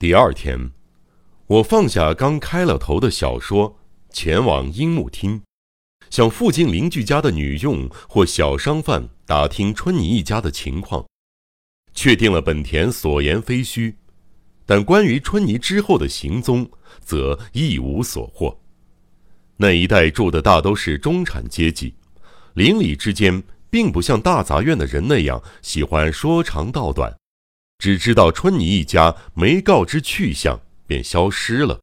第二天，我放下刚开了头的小说，前往樱木厅，向附近邻居家的女佣或小商贩打听春妮一家的情况，确定了本田所言非虚，但关于春妮之后的行踪，则一无所获。那一带住的大都是中产阶级，邻里之间并不像大杂院的人那样喜欢说长道短。只知道春妮一家没告知去向，便消失了。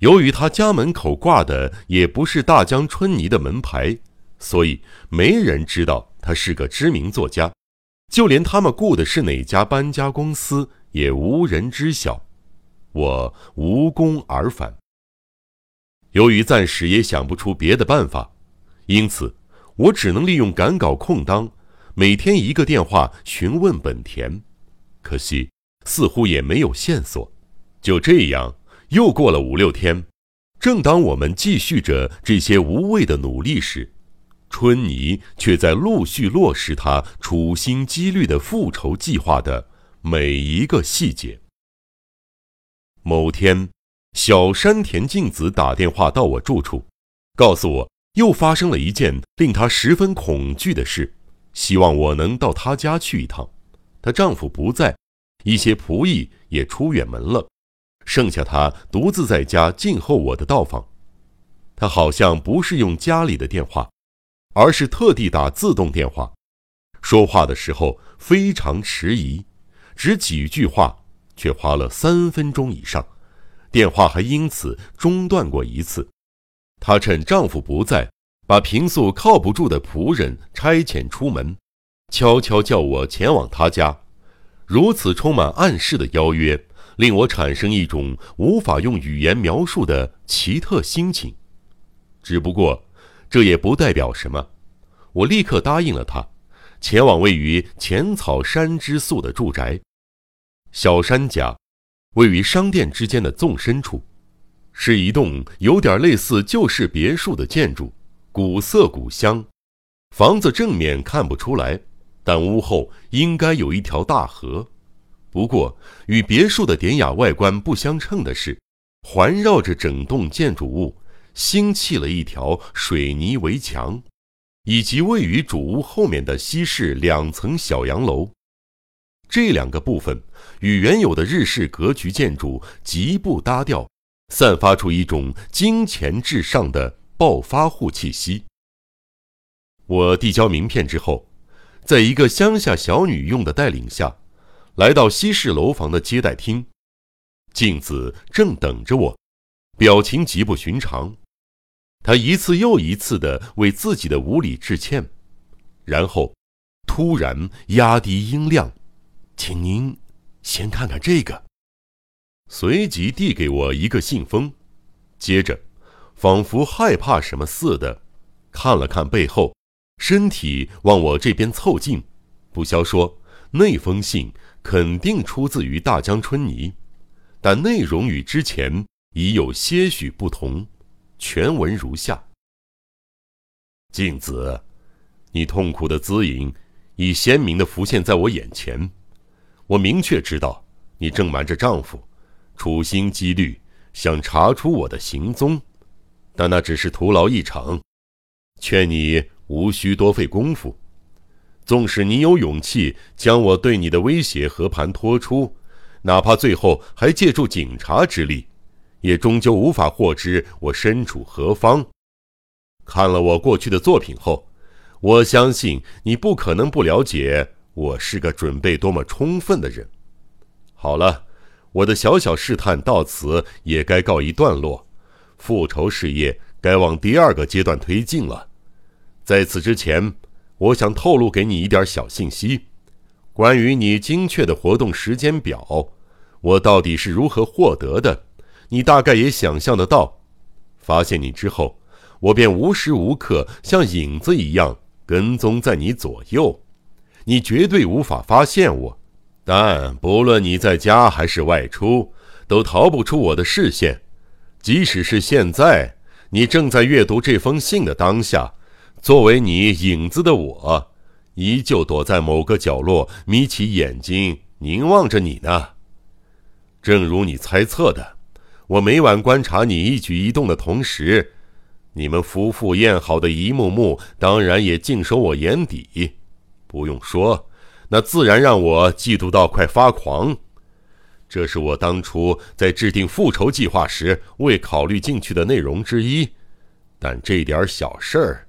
由于他家门口挂的也不是大江春泥的门牌，所以没人知道他是个知名作家，就连他们雇的是哪家搬家公司也无人知晓。我无功而返。由于暂时也想不出别的办法，因此我只能利用赶稿空当，每天一个电话询问本田。可惜，似乎也没有线索。就这样，又过了五六天。正当我们继续着这些无谓的努力时，春妮却在陆续落实他处心积虑的复仇计划的每一个细节。某天，小山田静子打电话到我住处，告诉我又发生了一件令她十分恐惧的事，希望我能到她家去一趟。她丈夫不在，一些仆役也出远门了，剩下她独自在家静候我的到访。她好像不是用家里的电话，而是特地打自动电话。说话的时候非常迟疑，只几句话，却花了三分钟以上。电话还因此中断过一次。她趁丈夫不在，把平素靠不住的仆人差遣出门。悄悄叫我前往他家，如此充满暗示的邀约，令我产生一种无法用语言描述的奇特心情。只不过，这也不代表什么。我立刻答应了他，前往位于浅草山之宿的住宅。小山家位于商店之间的纵深处，是一栋有点类似旧式别墅的建筑，古色古香。房子正面看不出来。但屋后应该有一条大河，不过与别墅的典雅外观不相称的是，环绕着整栋建筑物兴砌了一条水泥围墙，以及位于主屋后面的西式两层小洋楼。这两个部分与原有的日式格局建筑极不搭调，散发出一种金钱至上的暴发户气息。我递交名片之后。在一个乡下小女佣的带领下，来到西式楼房的接待厅，静子正等着我，表情极不寻常。她一次又一次地为自己的无礼致歉，然后突然压低音量：“请您先看看这个。”随即递给我一个信封，接着仿佛害怕什么似的，看了看背后。身体往我这边凑近，不消说，那封信肯定出自于大江春泥，但内容与之前已有些许不同。全文如下：静子，你痛苦的姿影已鲜明的浮现在我眼前，我明确知道你正瞒着丈夫，处心积虑想查出我的行踪，但那只是徒劳一场。劝你。无需多费功夫，纵使你有勇气将我对你的威胁和盘托出，哪怕最后还借助警察之力，也终究无法获知我身处何方。看了我过去的作品后，我相信你不可能不了解我是个准备多么充分的人。好了，我的小小试探到此也该告一段落，复仇事业该往第二个阶段推进了。在此之前，我想透露给你一点小信息，关于你精确的活动时间表，我到底是如何获得的，你大概也想象得到。发现你之后，我便无时无刻像影子一样跟踪在你左右，你绝对无法发现我。但不论你在家还是外出，都逃不出我的视线。即使是现在，你正在阅读这封信的当下。作为你影子的我，依旧躲在某个角落，眯起眼睛凝望着你呢。正如你猜测的，我每晚观察你一举一动的同时，你们夫妇宴好的一幕幕，当然也尽收我眼底。不用说，那自然让我嫉妒到快发狂。这是我当初在制定复仇计划时未考虑进去的内容之一。但这点小事儿，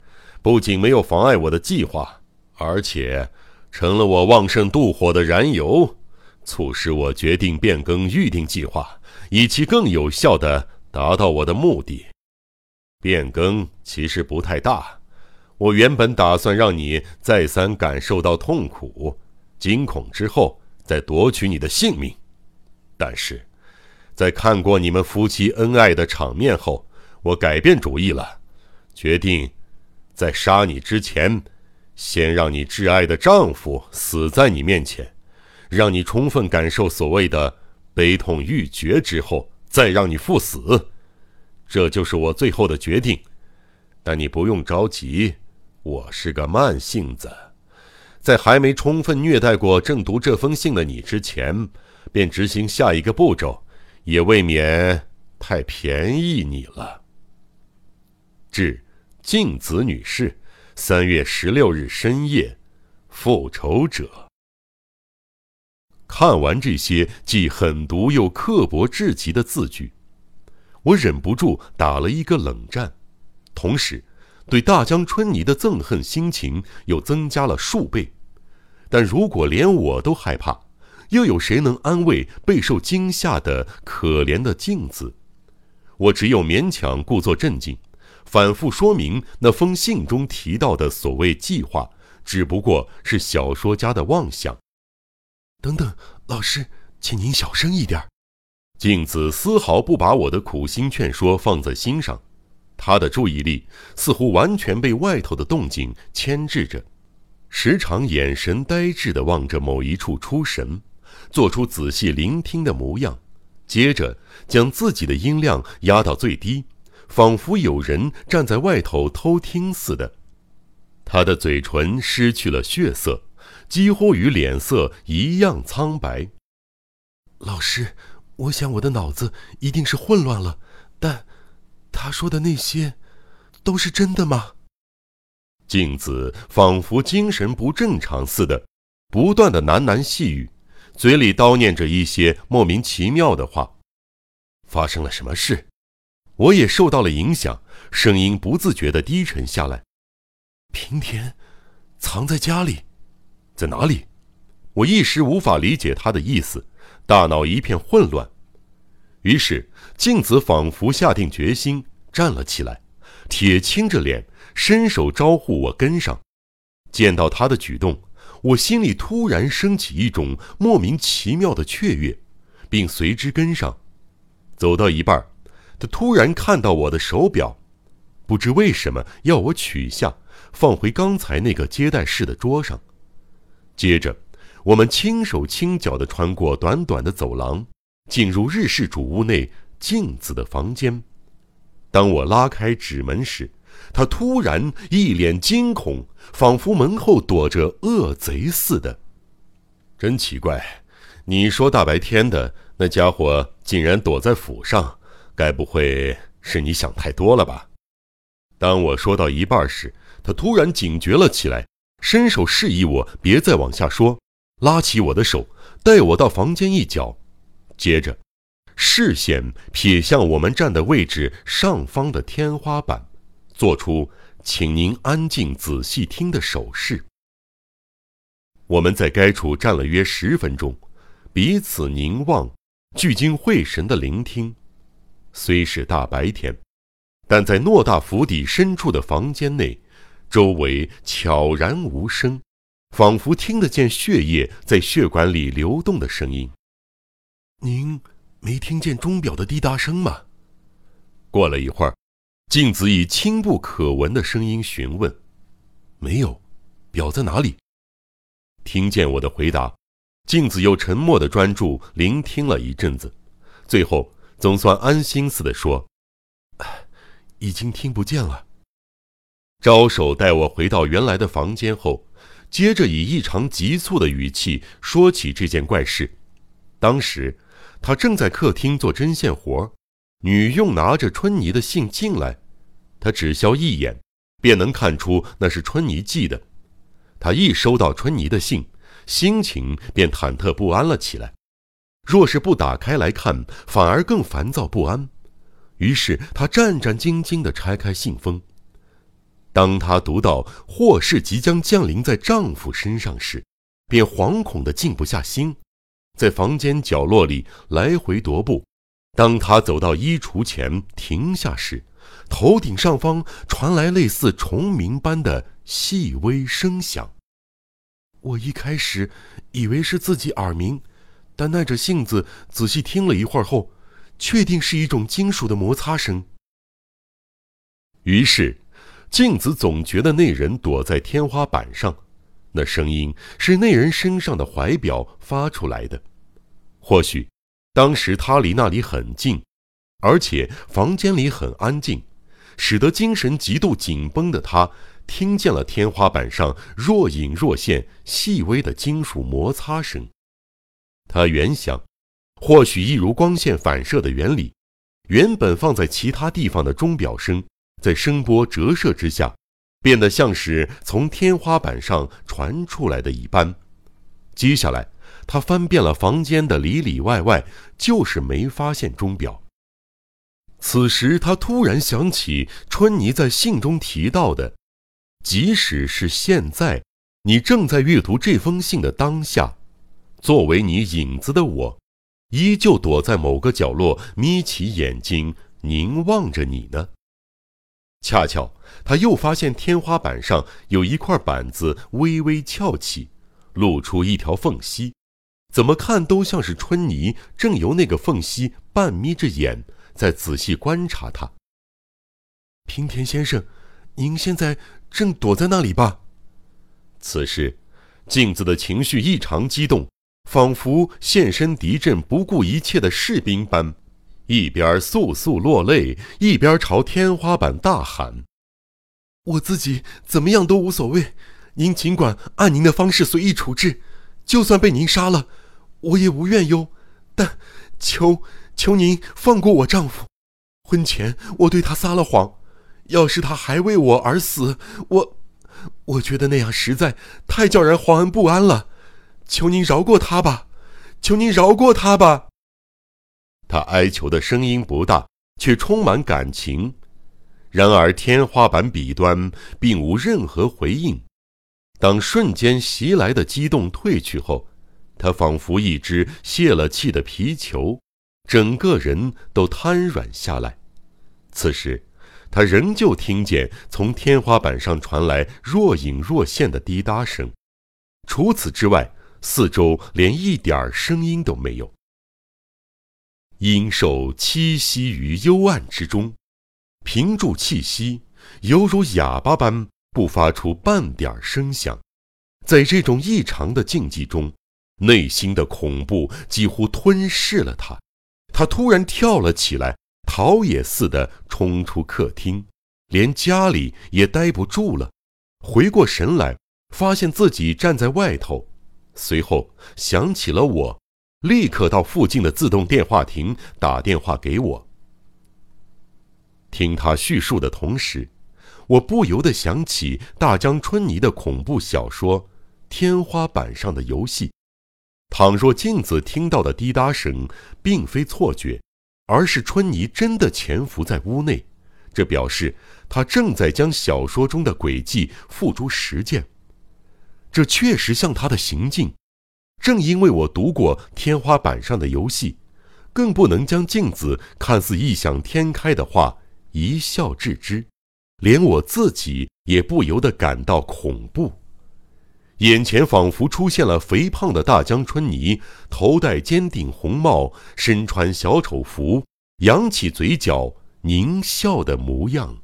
不仅没有妨碍我的计划，而且成了我旺盛妒火的燃油。促使我决定变更预定计划，以其更有效地达到我的目的。变更其实不太大，我原本打算让你再三感受到痛苦、惊恐之后，再夺取你的性命。但是，在看过你们夫妻恩爱的场面后，我改变主意了，决定在杀你之前，先让你挚爱的丈夫死在你面前。让你充分感受所谓的悲痛欲绝之后，再让你赴死，这就是我最后的决定。但你不用着急，我是个慢性子，在还没充分虐待过正读这封信的你之前，便执行下一个步骤，也未免太便宜你了。致静子女士，三月十六日深夜，复仇者。看完这些既狠毒又刻薄至极的字句，我忍不住打了一个冷战，同时对大江春泥的憎恨心情又增加了数倍。但如果连我都害怕，又有谁能安慰备受惊吓的可怜的镜子？我只有勉强故作镇静，反复说明那封信中提到的所谓计划，只不过是小说家的妄想。等等，老师，请您小声一点。镜子丝毫不把我的苦心劝说放在心上，他的注意力似乎完全被外头的动静牵制着，时常眼神呆滞地望着某一处出神，做出仔细聆听的模样，接着将自己的音量压到最低，仿佛有人站在外头偷听似的。他的嘴唇失去了血色。几乎与脸色一样苍白。老师，我想我的脑子一定是混乱了，但他说的那些，都是真的吗？镜子仿佛精神不正常似的，不断的喃喃细语，嘴里叨念着一些莫名其妙的话。发生了什么事？我也受到了影响，声音不自觉的低沉下来。平田，藏在家里。在哪里？我一时无法理解他的意思，大脑一片混乱。于是镜子仿佛下定决心，站了起来，铁青着脸，伸手招呼我跟上。见到他的举动，我心里突然升起一种莫名其妙的雀跃，并随之跟上。走到一半，他突然看到我的手表，不知为什么要我取下，放回刚才那个接待室的桌上。接着，我们轻手轻脚地穿过短短的走廊，进入日式主屋内镜子的房间。当我拉开纸门时，他突然一脸惊恐，仿佛门后躲着恶贼似的。真奇怪，你说大白天的，那家伙竟然躲在府上，该不会是你想太多了吧？当我说到一半时，他突然警觉了起来。伸手示意我别再往下说，拉起我的手，带我到房间一角，接着，视线瞥向我们站的位置上方的天花板，做出“请您安静仔细听”的手势。我们在该处站了约十分钟，彼此凝望，聚精会神的聆听。虽是大白天，但在偌大府邸深处的房间内。周围悄然无声，仿佛听得见血液在血管里流动的声音。您没听见钟表的滴答声吗？过了一会儿，镜子以轻不可闻的声音询问：“没有，表在哪里？”听见我的回答，镜子又沉默的专注聆听了一阵子，最后总算安心似的说：“已经听不见了。”招手带我回到原来的房间后，接着以异常急促的语气说起这件怪事。当时，他正在客厅做针线活，女佣拿着春妮的信进来，他只消一眼，便能看出那是春妮寄的。他一收到春妮的信，心情便忐忑不安了起来。若是不打开来看，反而更烦躁不安。于是他战战兢兢地拆开信封。当他读到祸事即将降临在丈夫身上时，便惶恐地静不下心，在房间角落里来回踱步。当他走到衣橱前停下时，头顶上方传来类似虫鸣般的细微声响。我一开始以为是自己耳鸣。但耐着性子仔细听了一会儿后，确定是一种金属的摩擦声。于是，镜子总觉得那人躲在天花板上，那声音是那人身上的怀表发出来的。或许，当时他离那里很近，而且房间里很安静，使得精神极度紧绷的他听见了天花板上若隐若现、细微的金属摩擦声。他原想，或许一如光线反射的原理，原本放在其他地方的钟表声，在声波折射之下，变得像是从天花板上传出来的一般。接下来，他翻遍了房间的里里外外，就是没发现钟表。此时，他突然想起春妮在信中提到的：“即使是现在，你正在阅读这封信的当下。”作为你影子的我，依旧躲在某个角落，眯起眼睛凝望着你呢。恰巧他又发现天花板上有一块板子微微翘起，露出一条缝隙，怎么看都像是春泥正由那个缝隙半眯着眼在仔细观察他。平田先生，您现在正躲在那里吧？此时，镜子的情绪异常激动。仿佛现身敌阵、不顾一切的士兵般，一边簌簌落泪，一边朝天花板大喊：“我自己怎么样都无所谓，您尽管按您的方式随意处置。就算被您杀了，我也无怨尤。但求求您放过我丈夫。婚前我对他撒了谎，要是他还为我而死，我……我觉得那样实在太叫人惶恩不安了。”求您饶过他吧，求您饶过他吧。他哀求的声音不大，却充满感情。然而天花板彼端并无任何回应。当瞬间袭来的激动退去后，他仿佛一只泄了气的皮球，整个人都瘫软下来。此时，他仍旧听见从天花板上传来若隐若现的滴答声。除此之外，四周连一点声音都没有。鹰兽栖息于幽暗之中，屏住气息，犹如哑巴般不发出半点声响。在这种异常的静寂中，内心的恐怖几乎吞噬了他。他突然跳了起来，逃也似的冲出客厅，连家里也待不住了。回过神来，发现自己站在外头。随后想起了我，立刻到附近的自动电话亭打电话给我。听他叙述的同时，我不由得想起大江春泥的恐怖小说《天花板上的游戏》。倘若镜子听到的滴答声并非错觉，而是春泥真的潜伏在屋内，这表示他正在将小说中的轨迹付诸实践。这确实像他的行径，正因为我读过天花板上的游戏，更不能将镜子看似异想天开的话一笑置之，连我自己也不由得感到恐怖。眼前仿佛出现了肥胖的大江春泥，头戴尖顶红帽，身穿小丑服，扬起嘴角狞笑的模样。